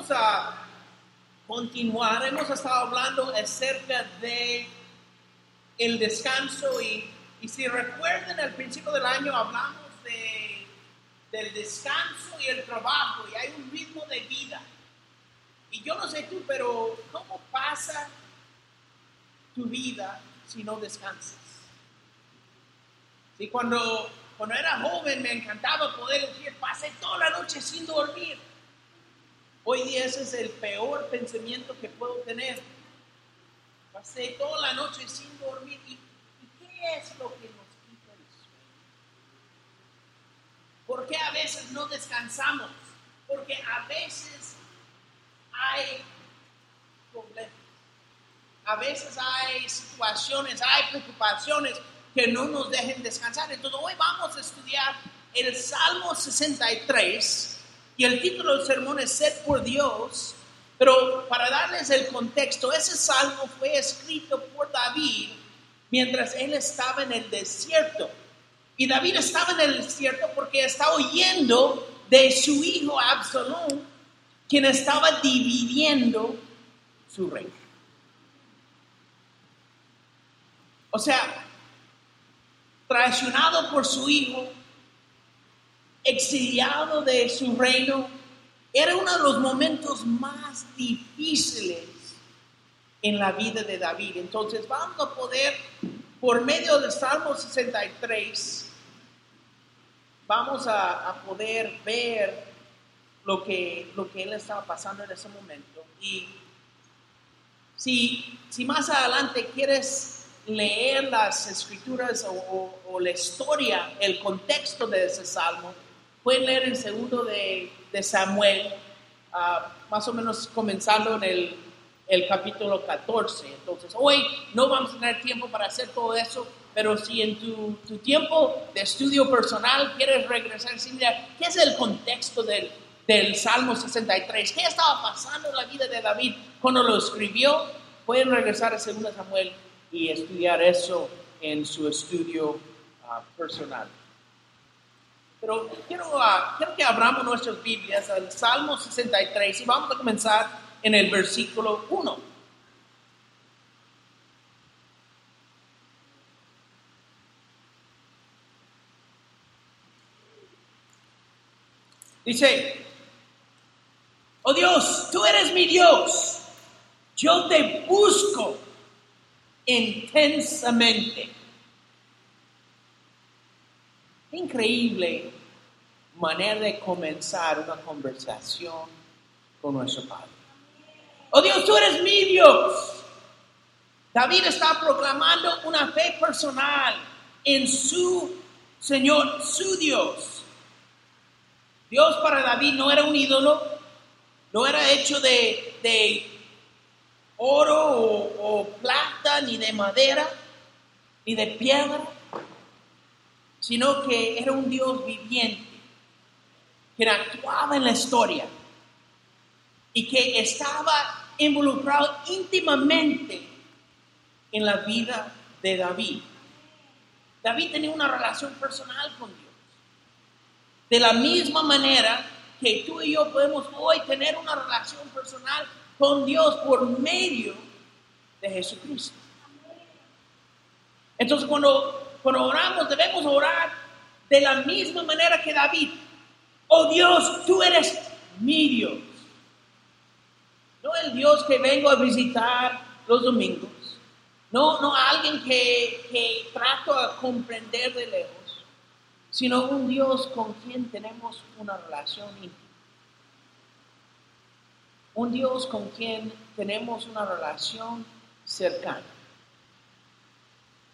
vamos a continuar. Hemos estado hablando acerca de el descanso y, si recuerdan al principio del año hablamos de, del descanso y el trabajo y hay un ritmo de vida. Y yo no sé tú, pero ¿cómo pasa tu vida si no descansas? Y cuando, cuando era joven me encantaba poder decir, pasé toda la noche sin dormir. Hoy día ese es el peor pensamiento que puedo tener. Pasé toda la noche sin dormir. ¿Y, qué es lo que nos quita el sueño? ¿Por qué a veces no descansamos? Porque a veces hay problemas. A veces hay situaciones, hay preocupaciones que no nos dejen descansar. Entonces hoy vamos a estudiar el Salmo 63 y el título del sermón es Ser por Dios. Pero para darles el contexto, ese salmo fue escrito por David mientras él estaba en el desierto. Y David estaba en el desierto porque estaba oyendo de su hijo Absalón, quien estaba dividiendo su reino. O sea, traicionado por su hijo, exiliado de su reino, era uno de los momentos más difíciles en la vida de David. Entonces vamos a poder, por medio del Salmo 63, vamos a, poder ver lo que, lo que él estaba pasando en ese momento. Y si, si más adelante quieres leer las escrituras o, la historia, el contexto de ese salmo, pueden leer el segundo de, Samuel, ah, más o menos comenzando en el, capítulo 14. Entonces, hoy no vamos a tener tiempo para hacer todo eso, pero si en tu, tiempo de estudio personal quieres regresar, Silvia, ¿qué es el contexto del, del Salmo 63? ¿Qué estaba pasando en la vida de David cuando lo escribió? Pueden regresar a 2 Samuel y estudiar eso en su estudio ah, personal. Pero quiero, ah, quiero que abramos nuestras Biblias al Salmo 63 y vamos a comenzar en el versículo 1. Dice, oh Dios, tú eres mi Dios, yo te busco intensamente. Increíble manera de comenzar una conversación con nuestro Padre. Oh Dios, tú eres mi Dios. David está proclamando una fe personal en su Señor, su Dios. Dios para David no era un ídolo, no era hecho de, de oro o, plata, ni de madera, ni de piedra, sino que era un Dios viviente, que actuaba en la historia y que estaba involucrado íntimamente en la vida de David. David tenía una relación personal con Dios. De la misma manera que tú y yo podemos hoy tener una relación personal con Dios por medio de Jesucristo. Entonces cuando, cuando oramos debemos orar de la misma manera que David. Oh Dios, tú eres mi Dios. No el Dios que vengo a visitar los domingos. No, no alguien que, que trato a comprender de lejos, sino un Dios con quien tenemos una relación íntima un Dios con quien tenemos una relación cercana,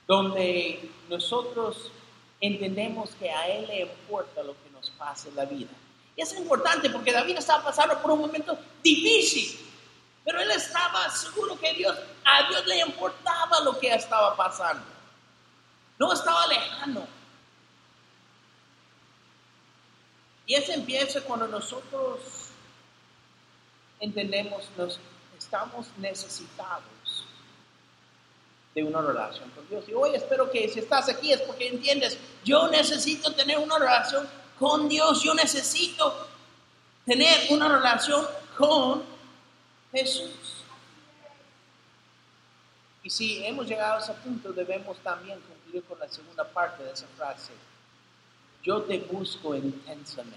donde nosotros entendemos que a Él le importa lo que nos pasa en la vida. Y es importante porque David estaba pasando por un momento difícil, pero él estaba seguro que Dios, a Dios le importaba lo que estaba pasando. No estaba lejano. Y eso empieza cuando nosotros entendemos, nos estamos necesitados de una relación con Dios. Y hoy espero que si estás aquí es porque entiendes, yo necesito tener una relación con Dios, yo necesito tener una relación con Jesús. Y si hemos llegado a ese punto, debemos también cumplir con la segunda parte de esa frase. Yo te busco intensamente.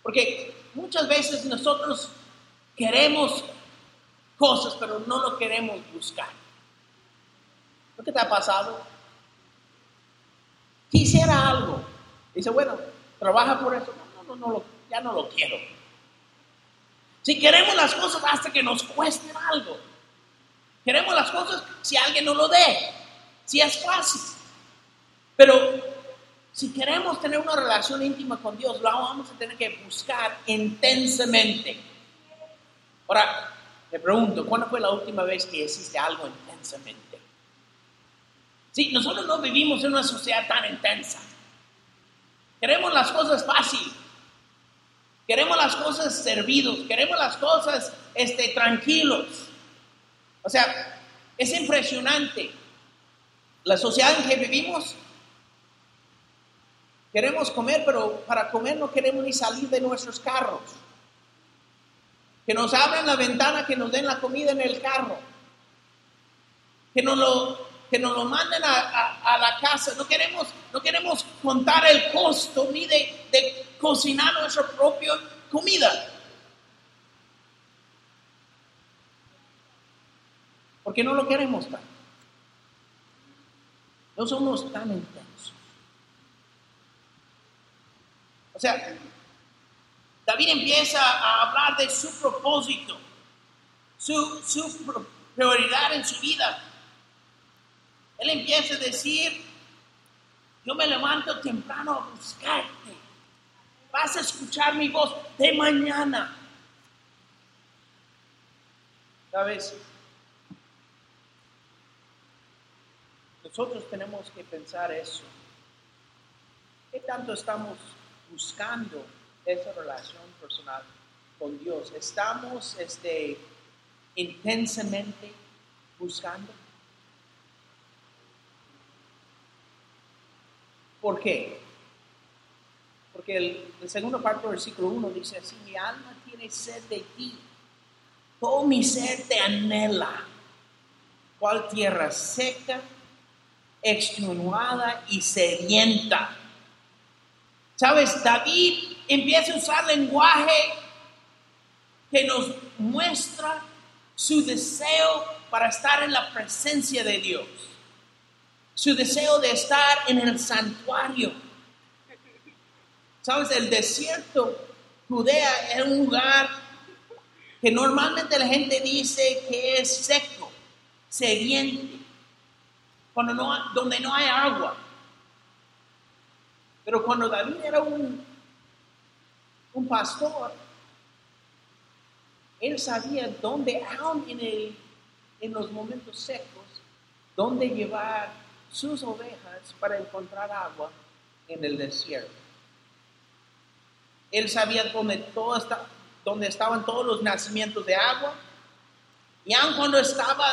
Porque muchas veces nosotros queremos cosas, pero no lo queremos buscar. ¿No te ha pasado? Quisiera algo. Dice, bueno, trabaja por eso. No, no, no, ya no lo quiero. Si queremos las cosas hasta que nos cuesten algo. Queremos las cosas si alguien nos lo dé. Si es fácil. Pero si queremos tener una relación íntima con Dios, lo vamos a tener que buscar intensamente. Ahora, te pregunto, ¿cuándo fue la última vez que hiciste algo intensamente? Sí, nosotros no vivimos en una sociedad tan intensa. Queremos las cosas fácil. Queremos las cosas servidos. Queremos las cosas este, tranquilos. O sea, es impresionante. La sociedad en que vivimos, queremos comer, pero para comer no queremos ni salir de nuestros carros que nos abran la ventana, que nos den la comida en el carro, que nos lo, que nos lo manden a, la casa. No queremos, no queremos contar el costo ni de, de cocinar nuestra propia comida. Porque no lo queremos tanto. No somos tan intensos. O sea, David empieza a hablar de su propósito, su, prioridad en su vida. Él empieza a decir, yo me levanto temprano a buscarte. Vas a escuchar mi voz de mañana. ¿Sabes? Nosotros tenemos que pensar eso. ¿Qué tanto estamos buscando esa relación personal con Dios? ¿Estamos este, intensamente buscando? ¿Por qué? Porque el, segundo parte del versículo 1 dice así, mi alma tiene sed de ti, todo mi ser te anhela. ¿Cuál tierra seca, extenuada y sedienta? ¿Sabes? David empieza a usar lenguaje que nos muestra su deseo para estar en la presencia de Dios, su deseo de estar en el santuario. Sabes, el desierto, Judea, es un lugar que normalmente la gente dice que es seco, sediente, cuando no, donde no hay agua. Pero cuando David era un un pastor, él sabía dónde, aún en, en los momentos secos, dónde llevar sus ovejas para encontrar agua en el desierto. Él sabía dónde, todo está, dónde estaban todos los nacimientos de agua. Y aun cuando estaba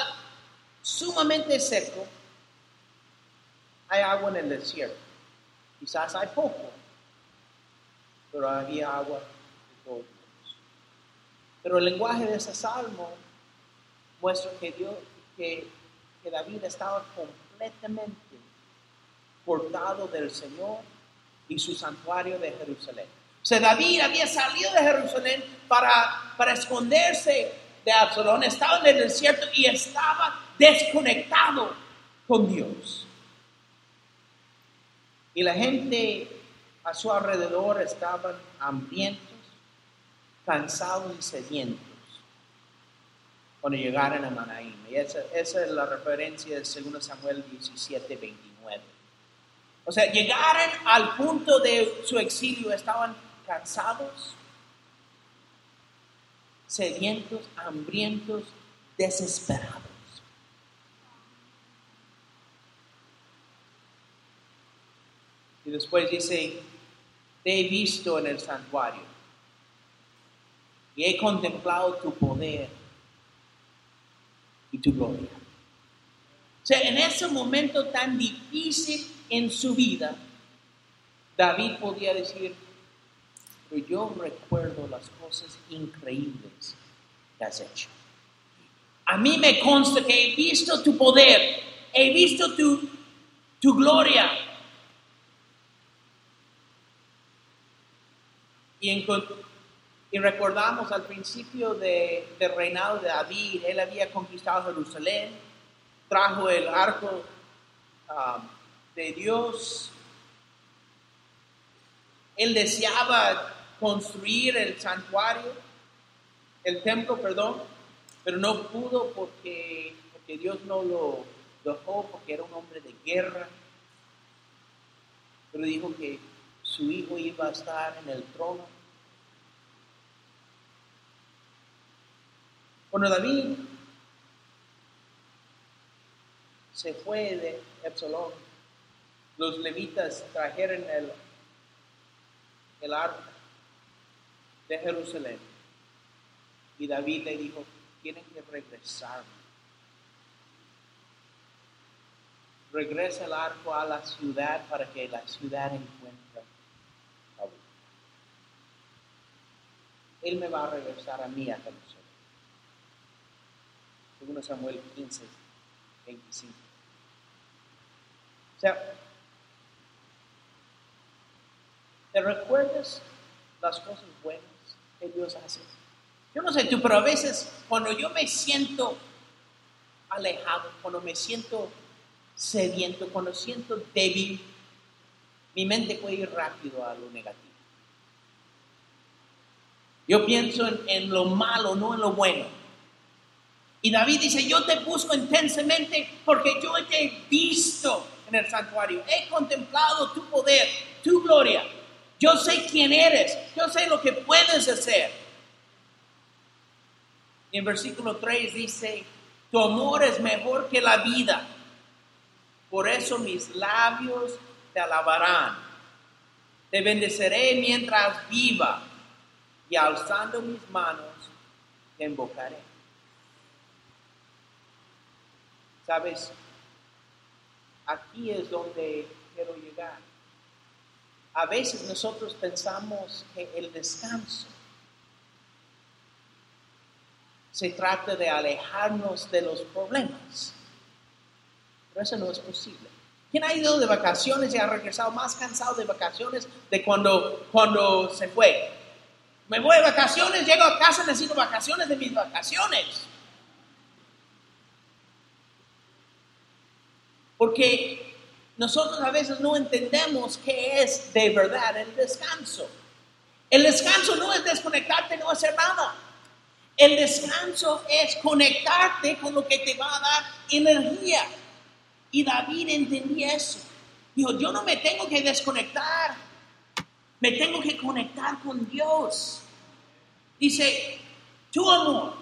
sumamente seco, hay agua en el desierto. Quizás hay poco, pero había agua de todos. Pero el lenguaje de ese salmo muestra que, Dios, que, David estaba completamente cortado del Señor y su santuario de Jerusalén. O sea, David había salido de Jerusalén para, para esconderse de Absalón, estaba en el desierto y estaba desconectado con Dios. Y la gente a su alrededor estaban hambrientos, cansados y sedientos cuando llegaron a Manaim. Y esa, es la referencia de 2 Samuel 17, 29. O sea, llegaron al punto de su exilio, estaban cansados, sedientos, hambrientos, desesperados. Y después dice, te he visto en el santuario y he contemplado tu poder y tu gloria. O sea, en ese momento tan difícil en su vida, David podía decir, pero yo recuerdo las cosas increíbles que has hecho. A mí me consta que he visto tu poder, he visto tu, tu gloria. Y, y recordamos al principio de, del reinado de David, él había conquistado Jerusalén, trajo el arco um, de Dios. Él deseaba construir el santuario, el templo, perdón, pero no pudo porque, porque Dios no lo dejó, porque era un hombre de guerra. Pero dijo que su hijo iba a estar en el trono. Cuando David se fue de Epsilon, los levitas trajeron el, el arca de Jerusalén. Y David le dijo, tienen que regresar. Regresa el arco a la ciudad para que la ciudad encuentre a Él me va a regresar a mí a Jerusalén. Segundo Samuel 15, 25. O sea, ¿te recuerdas las cosas buenas que Dios hace? Yo no sé tú, pero a veces cuando yo me siento alejado, cuando me siento sediento, cuando siento débil, mi mente puede ir rápido a lo negativo. Yo pienso en, lo malo, no en lo bueno. Y David dice, yo te busco intensamente porque yo te he visto en el santuario, he contemplado tu poder, tu gloria. Yo sé quién eres, yo sé lo que puedes hacer. Y en versículo 3 dice, tu amor es mejor que la vida, por eso mis labios te alabarán. Te bendeceré mientras viva y alzando mis manos te invocaré. Sabes, aquí es donde quiero llegar. A veces nosotros pensamos que el descanso se trata de alejarnos de los problemas. Pero eso no es posible. ¿Quién ha ido de vacaciones y ha regresado más cansado de vacaciones de cuando, cuando se fue? Me voy de vacaciones, llego a casa, necesito vacaciones de mis vacaciones. Porque nosotros a veces no entendemos qué es de verdad el descanso. El descanso no es desconectarte, no hacer nada. El descanso es conectarte con lo que te va a dar energía. Y David entendía eso. Dijo, yo no me tengo que desconectar, me tengo que conectar con Dios. Dice, tu amor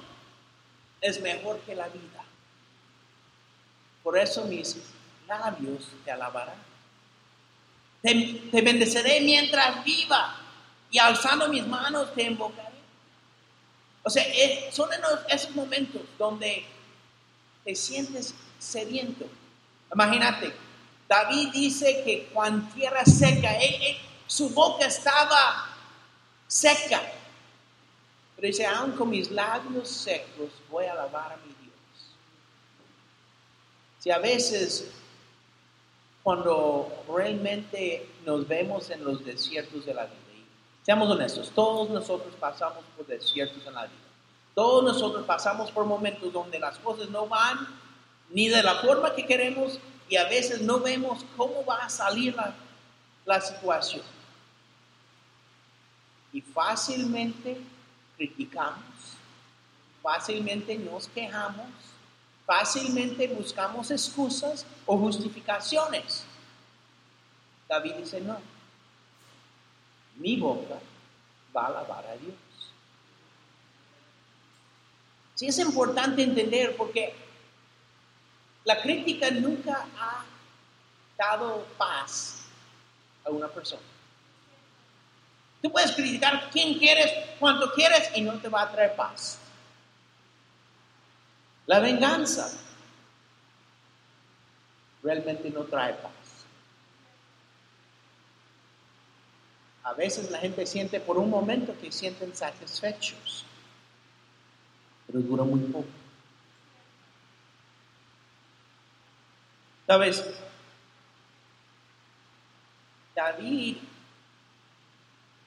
es mejor que la vida. Por eso mis labios te alabarán. Te, te bendeceré mientras viva y alzando mis manos te invocaré. O sea, son esos momentos donde te sientes sediento. Imagínate, David dice que cuando tierra seca, su boca estaba seca. Pero dice, aun con mis labios secos voy a alabar a mi Dios. Si a veces cuando realmente nos vemos en los desiertos de la vida, Seamos honestos, todos nosotros pasamos por desiertos en la vida. Todos nosotros pasamos por momentos donde las cosas no van ni de la forma que queremos y a veces no vemos cómo va a salir la, la situación. Y fácilmente criticamos, fácilmente nos quejamos, fácilmente buscamos excusas o justificaciones. David dice, no, mi boca va a alabar a Dios. Sí es importante entender porque la crítica nunca ha dado paz a una persona. Tú puedes criticar quien quieres, cuanto quieres y no te va a traer paz. La venganza realmente no trae paz. A veces la gente siente por un momento que sienten satisfechos, pero dura muy poco. ¿Sabes? David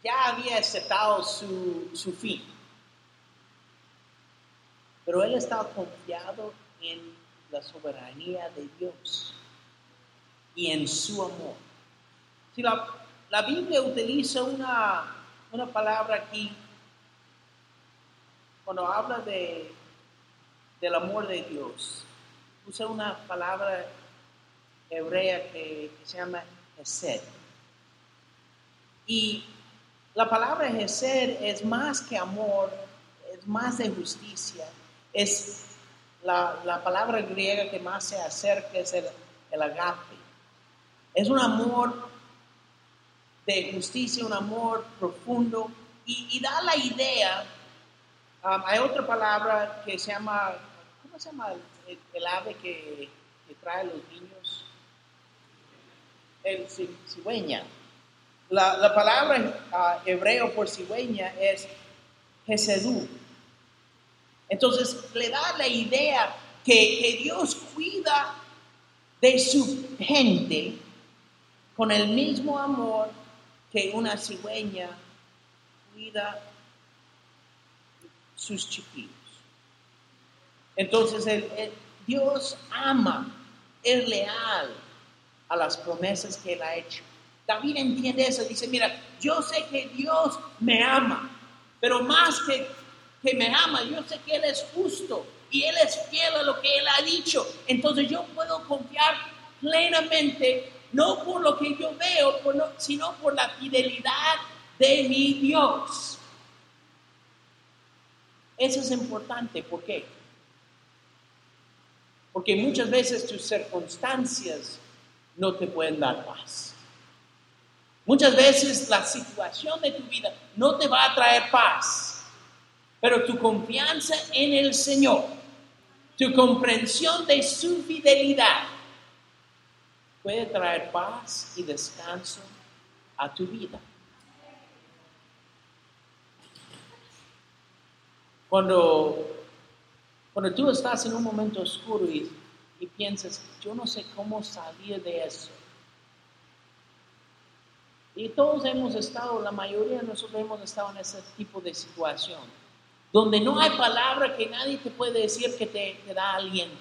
ya había aceptado su, su fin, pero él estaba confiado en la soberanía de Dios y en su amor. Si la, la Biblia utiliza una, una palabra aquí cuando habla de, del amor de Dios, usa una palabra hebrea que, se llama Hesed. Y la palabra Hesed es más que amor, es más de justicia, es la, la palabra griega que más se acerca, es el, el agape. Es un amor de justicia, un amor profundo y, da la idea, um, hay otra palabra que se llama, ¿cómo se llama el, ave que, trae los niños? El cigüeña. La, palabra uh, hebreo por cigüeña es Jesedú. Entonces le da la idea que, que Dios cuida de su gente con el mismo amor que una cigüeña cuida sus chiquillos. Entonces el, Dios ama, es leal a las promesas que Él ha hecho. David entiende eso, dice, mira, yo sé que Dios me ama, pero más que, que me ama, yo sé que Él es justo y Él es fiel a lo que Él ha dicho. Entonces yo puedo confiar plenamente no por lo que yo veo, sino por la fidelidad de mi Dios. Eso es importante, ¿por qué? Porque muchas veces tus circunstancias no te pueden dar paz. Muchas veces la situación de tu vida no te va a traer paz, pero tu confianza en el Señor, tu comprensión de su fidelidad, puede traer paz y descanso a tu vida. Cuando, cuando tú estás en un momento oscuro y, y piensas, yo no sé cómo salir de eso. Y todos hemos estado, la mayoría de nosotros hemos estado en ese tipo de situación, donde no hay palabra que nadie te puede decir que te, da aliento.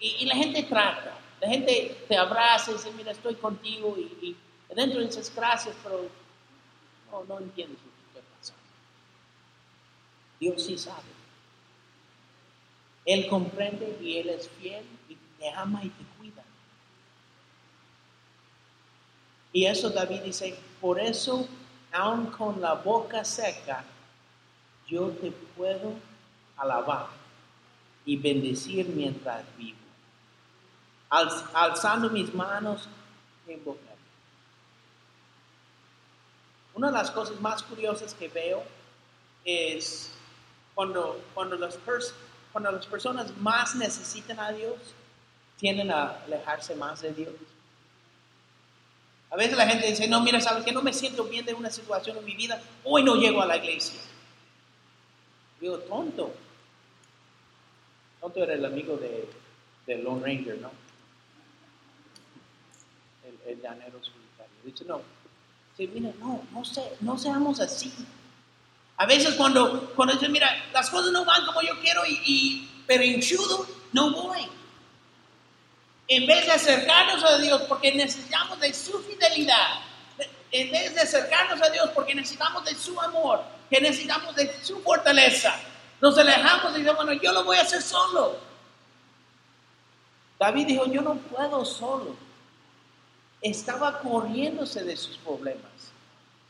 y la gente trata, la gente te abraza y dice, mira, estoy contigo y, dentro dices gracias, pero no, no entiendes lo que está pasando. Dios sí sabe. Él comprende y Él es fiel y te ama y te cuida. Y eso David dice, por eso, aun con la boca seca, yo te puedo alabar y bendecir mientras vivo alzando mis manos en boca. Una de las cosas más curiosas que veo es cuando, cuando, las, cuando las personas más necesitan a Dios, tienden a alejarse más de Dios. A veces la gente dice, no, mira, ¿sabes que No me siento bien de una situación en mi vida, hoy no llego a la iglesia. Digo, tonto. Tonto era el amigo de, de Lone Ranger, ¿no? el, llanero solitario. Dice, no, sí, mira, no, no, sé, no seamos así. A veces cuando, cuando dicen, mira, las cosas no van como yo quiero y, y pero enchudo, no voy. En vez de acercarnos a Dios porque necesitamos de su fidelidad, en vez de acercarnos a Dios porque necesitamos de su amor, que necesitamos de su fortaleza, nos alejamos y decimos, bueno, yo lo voy a hacer solo. David dijo, yo no puedo solo estaba corriéndose de sus problemas,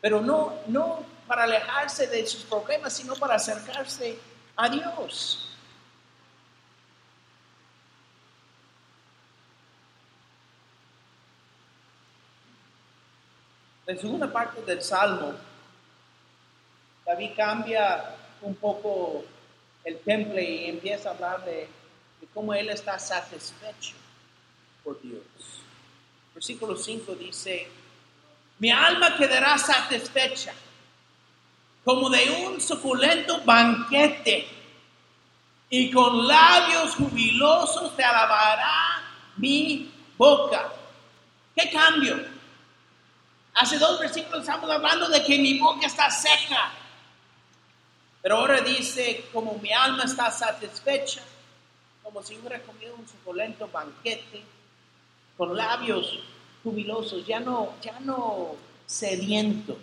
pero no, no para alejarse de sus problemas, sino para acercarse a Dios. En segunda parte del Salmo, David cambia un poco el temple y empieza a hablar de cómo él está satisfecho por Dios. Versículo 5 dice, Mi alma quedará satisfecha, como de un suculento banquete, y con labios jubilosos te alabará mi boca. ¿Qué cambio? Hace dos versículos estamos hablando de que mi boca está seca. Pero ahora dice, como mi alma está satisfecha, como si hubiera comido un suculento banquete, con labios jubilosos, ya no, ya no sedientos,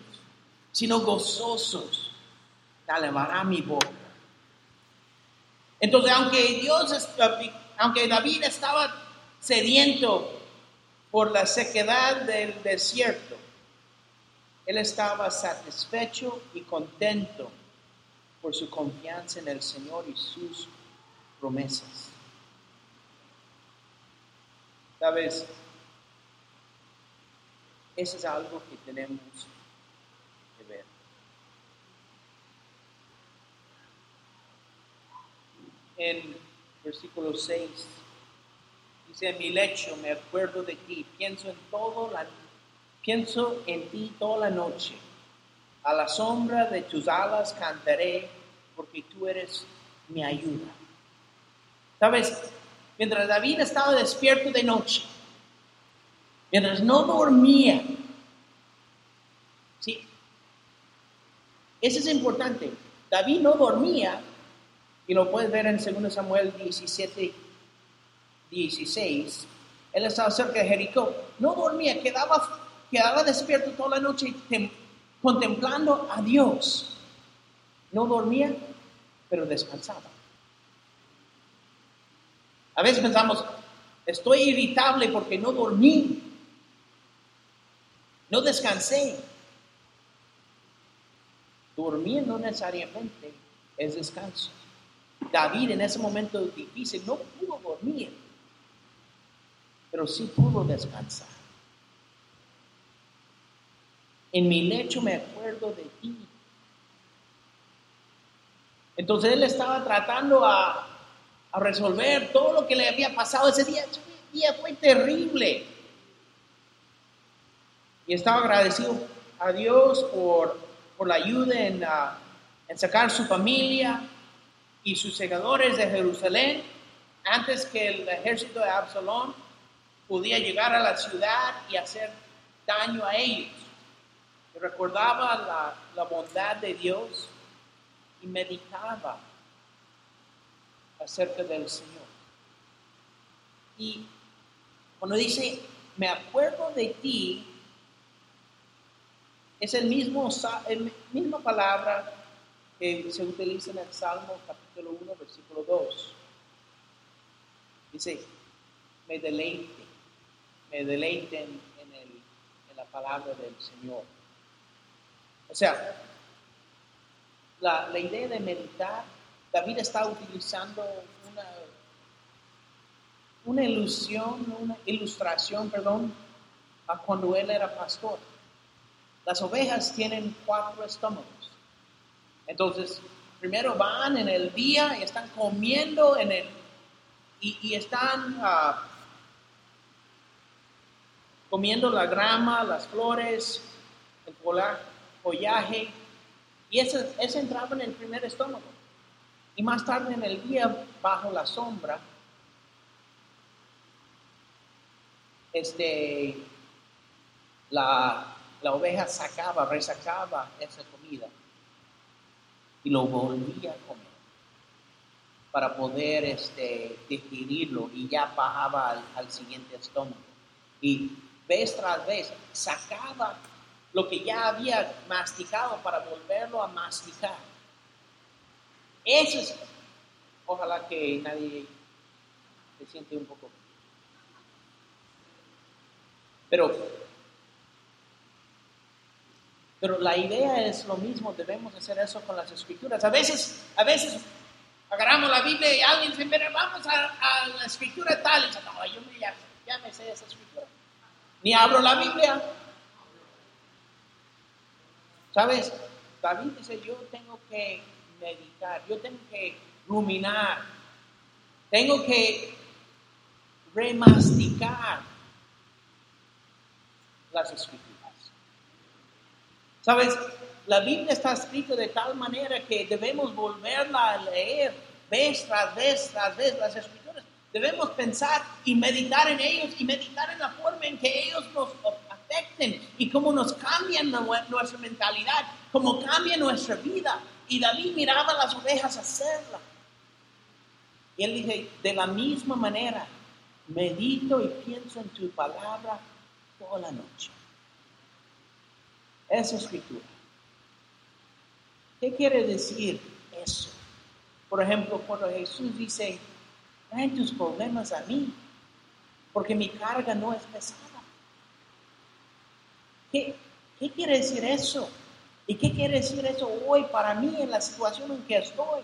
sino gozosos, te alabará mi boca. Entonces, aunque Dios, aunque David estaba sediento por la sequedad del desierto, él estaba satisfecho y contento por su confianza en el Señor y sus promesas. ¿Sabes? Eso es algo que tenemos que ver. En versículo 6 dice, en mi lecho me acuerdo de ti, pienso en todo la pienso en ti toda la noche. A la sombra de tus alas cantaré, porque tú eres mi ayuda. ¿Sabes? Mientras David estaba despierto de noche, mientras no dormía, ¿sí? Eso es importante. David no dormía, y lo puedes ver en 2 Samuel 17, 16. Él estaba cerca de Jericó. No dormía, quedaba, quedaba despierto toda la noche contemplando a Dios. No dormía, pero descansaba. A veces pensamos, estoy irritable porque no dormí, no descansé. Dormir no necesariamente es descanso. David en ese momento difícil no pudo dormir, pero sí pudo descansar. En mi lecho me acuerdo de ti. Entonces él estaba tratando a, resolver todo lo que le había pasado ese día. Ese día fue terrible. Y estaba agradecido a Dios por, la ayuda en, en sacar su familia y sus segadores de Jerusalén antes que el ejército de Absalón podía llegar a la ciudad y hacer daño a ellos recordaba la, bondad de Dios y meditaba acerca del Señor. Y cuando dice, me acuerdo de ti, es el mismo, el misma palabra que se utiliza en el Salmo capítulo 1, versículo 2. Dice, me deleite, me deleite en, en la palabra del Señor. O sea, la, idea de meditar, David está utilizando una, una ilusión, una ilustración, perdón, a cuando él era pastor. Las ovejas tienen cuatro estómagos. Entonces, primero van en el día y están comiendo en el y, están ah, comiendo la grama, las flores, el polar follaje, y ese entraba en el primer estómago. Y más tarde en el día, bajo la sombra, este, la, la oveja sacaba, resacaba esa comida y lo volvía a comer para poder este, digerirlo y ya bajaba al, al siguiente estómago. Y vez tras vez sacaba lo que ya había masticado para volverlo a masticar. Eso es, ojalá que nadie se siente un poco. Pero, pero la idea es lo mismo, debemos hacer eso con las escrituras. A veces, a veces agarramos la Biblia y alguien dice, mira, vamos a, la escritura tal, y dice, no, yo ya, ya me sé esa escritura. Ni abro la Biblia, ¿Sabes? David dice, yo tengo que meditar, yo tengo que ruminar, tengo que remasticar las escrituras. Sabes, la Biblia está escrita de tal manera que debemos volverla a leer vez tras vez tras vez las escrituras. Debemos pensar y meditar en ellos y meditar en la forma en que ellos nos y cómo nos cambian nuestra mentalidad, cómo cambia nuestra vida. Y David miraba las ovejas hacerla. Y él dice, de la misma manera, medito y pienso en tu palabra toda la noche. Es escritura. ¿Qué quiere decir eso? Por ejemplo, cuando Jesús dice, traen tus problemas a mí, porque mi carga no es pesada. ¿Qué, ¿Qué quiere decir eso? ¿Y qué quiere decir eso hoy para mí en la situación en que estoy?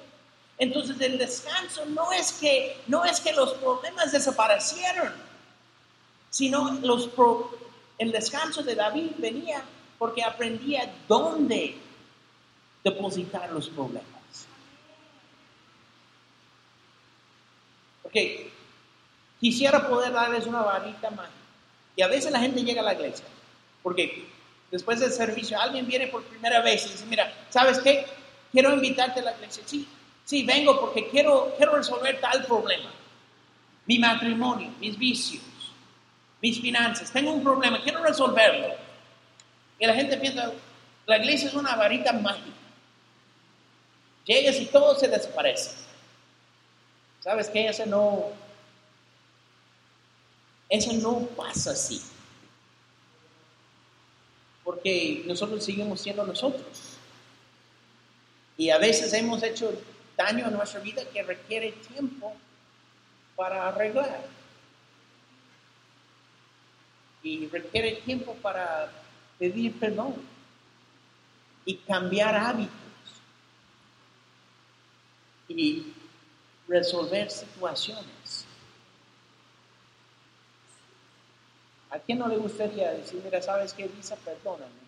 Entonces el descanso no es que, no es que los problemas desaparecieron, sino los el descanso de David venía porque aprendía dónde depositar los problemas. Porque quisiera poder darles una varita mágica. Y a veces la gente llega a la iglesia, porque después del servicio alguien viene por primera vez y dice, mira, ¿sabes qué? Quiero invitarte a la iglesia. Sí, Sí, vengo porque quiero, quiero resolver tal problema. Mi matrimonio, mis vicios, mis finanzas. Tengo un problema, quiero resolverlo. Y la gente piensa, la iglesia es una varita mágica. Llegas y todo se desaparece. ¿Sabes qué? Eso no, eso no pasa así. Porque nosotros seguimos siendo nosotros. Y a veces hemos hecho daño en nuestra vida que requiere tiempo para arreglar. Y requiere tiempo para pedir perdón y cambiar hábitos y resolver situaciones. ¿A quién no le gustaría decir, mira, sabes qué, Lisa, perdóname?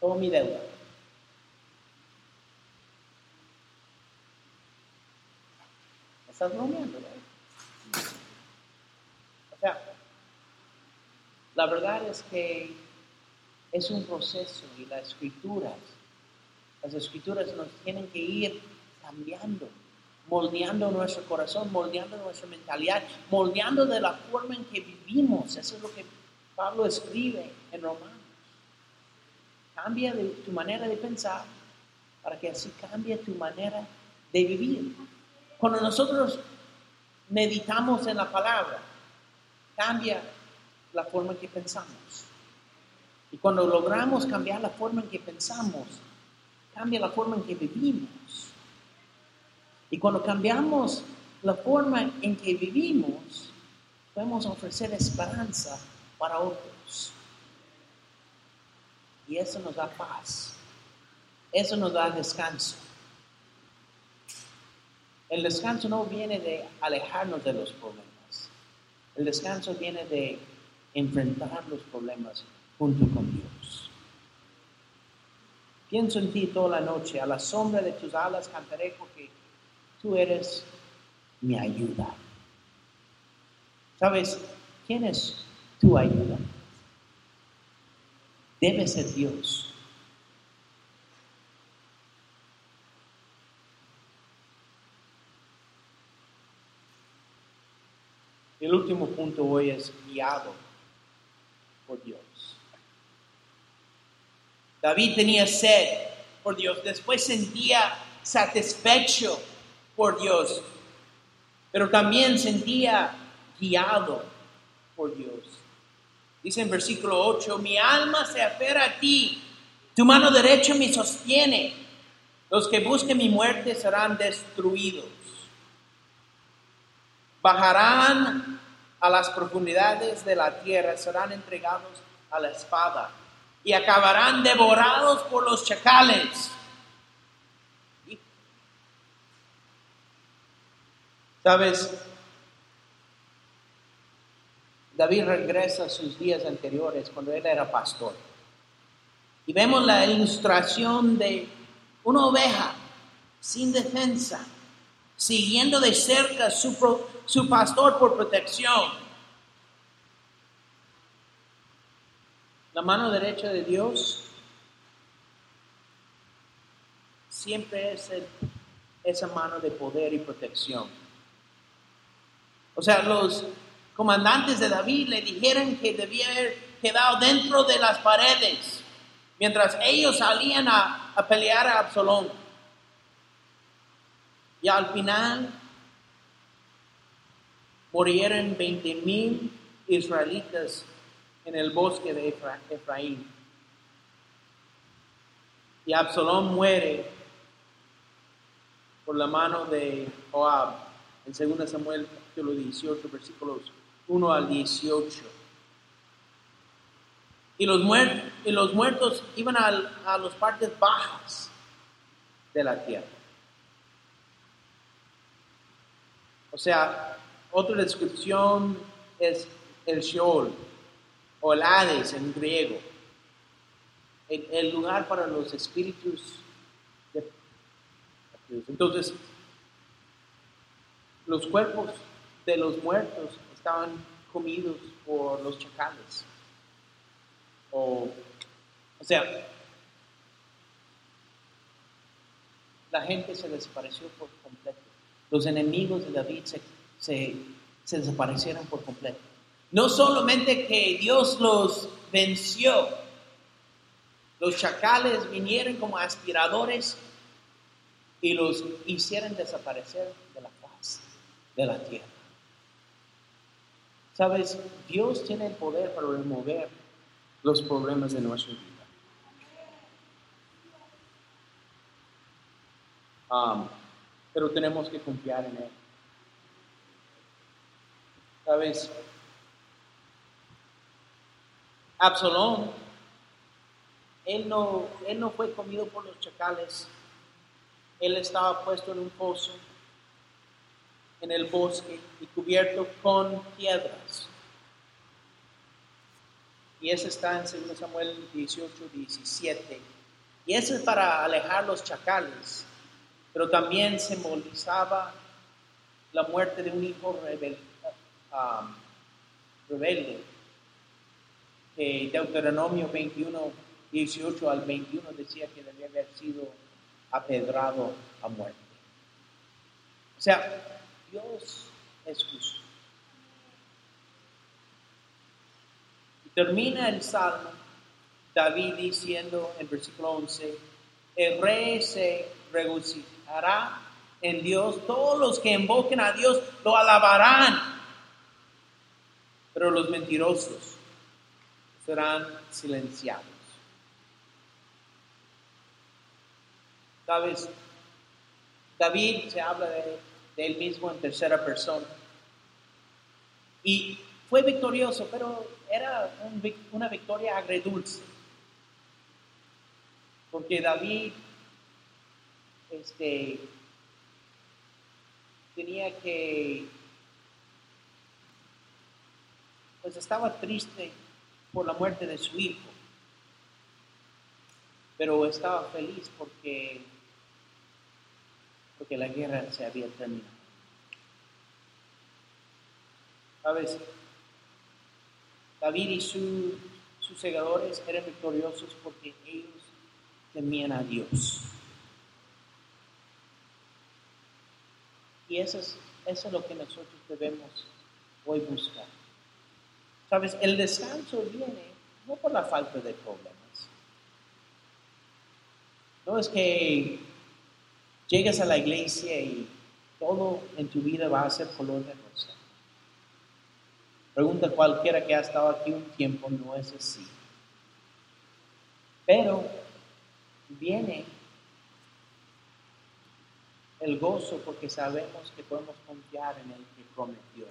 Todo mi deuda. Estás bromeando, O sea, la verdad es que es un proceso y las escrituras, las escrituras nos tienen que ir cambiando, moldeando nuestro corazón, moldeando nuestra mentalidad, moldeando de la forma en que vivimos. Eso es lo que Pablo escribe en Romanos. Cambia tu manera de pensar para que así cambie tu manera de vivir. Cuando nosotros meditamos en la palabra, cambia la forma en que pensamos. Y cuando logramos cambiar la forma en que pensamos, cambia la forma en que vivimos. Y cuando cambiamos la forma en que vivimos, podemos ofrecer esperanza para otros. Y eso nos da paz. Eso nos da descanso. El descanso no viene de alejarnos de los problemas. El descanso viene de enfrentar los problemas junto con Dios. Pienso en ti toda la noche, a la sombra de tus alas cantaré porque tú eres mi ayuda. ¿Sabes quién es tu ayuda? Debe ser Dios. El último punto hoy es guiado por Dios. David tenía sed por Dios, después sentía satisfecho por Dios, pero también sentía guiado por Dios. Dice en versículo 8, mi alma se aferra a ti, tu mano derecha me sostiene, los que busquen mi muerte serán destruidos bajarán a las profundidades de la tierra, serán entregados a la espada y acabarán devorados por los chacales. ¿Sabes? David regresa a sus días anteriores cuando él era pastor. Y vemos la ilustración de una oveja sin defensa, siguiendo de cerca su, su pastor por protección. La mano derecha de Dios siempre es esa mano de poder y protección. O sea, los comandantes de David le dijeron que debía haber quedado dentro de las paredes mientras ellos salían a, a pelear a Absalón. Y al final murieron 20 mil israelitas en el bosque de Efra- Efraín. Y Absalón muere por la mano de Joab en 2 Samuel capítulo 18 versículos 1 al 18. Y los, muer- y los muertos iban al- a las partes bajas de la tierra. O sea, otra descripción es el Sheol o el Hades en griego, el, lugar para los espíritus entonces, los cuerpos de los muertos estaban comidos por los chacales. O, o sea, la gente se desapareció por completo. Los enemigos de David se, se, se desaparecieron por completo. No solamente que Dios los venció, los chacales vinieron como aspiradores y los hicieron desaparecer de la faz de la tierra. Sabes, Dios tiene el poder para remover los problemas de nuestra vida. Pero tenemos que confiar en Él. Sabes, Absalón, él no, él no fue comido por los chacales él estaba puesto en un pozo en el bosque y cubierto con piedras. Y eso está en 2 Samuel 18, 17. Y eso es para alejar los chacales, pero también simbolizaba la muerte de un hijo rebel- um, rebelde. Que Deuteronomio 21, 18 al 21 decía que debía haber sido apedrado a muerte. O sea, Dios es justo. Y termina el salmo David diciendo en versículo 11, el rey se regocijará en Dios, todos los que invoquen a Dios lo alabarán, pero los mentirosos serán silenciados. ¿Sabes? David se habla de, de él mismo en tercera persona. Y fue victorioso, pero era un una victoria agredulce. Porque David este, tenía que, pues estaba triste por la muerte de su hijo, pero estaba feliz porque porque la guerra se había terminado. ¿Sabes? David y su- sus segadores eran victoriosos porque ellos temían a Dios. Y eso es, eso es lo que nosotros debemos hoy buscar. ¿Sabes? El descanso viene no por la falta de problemas. No es que llegas a la iglesia y todo en tu vida va a ser color de rosa. Pregunta cualquiera que ha estado aquí un tiempo, no es así. Pero viene el gozo porque sabemos que podemos confiar en el que prometió.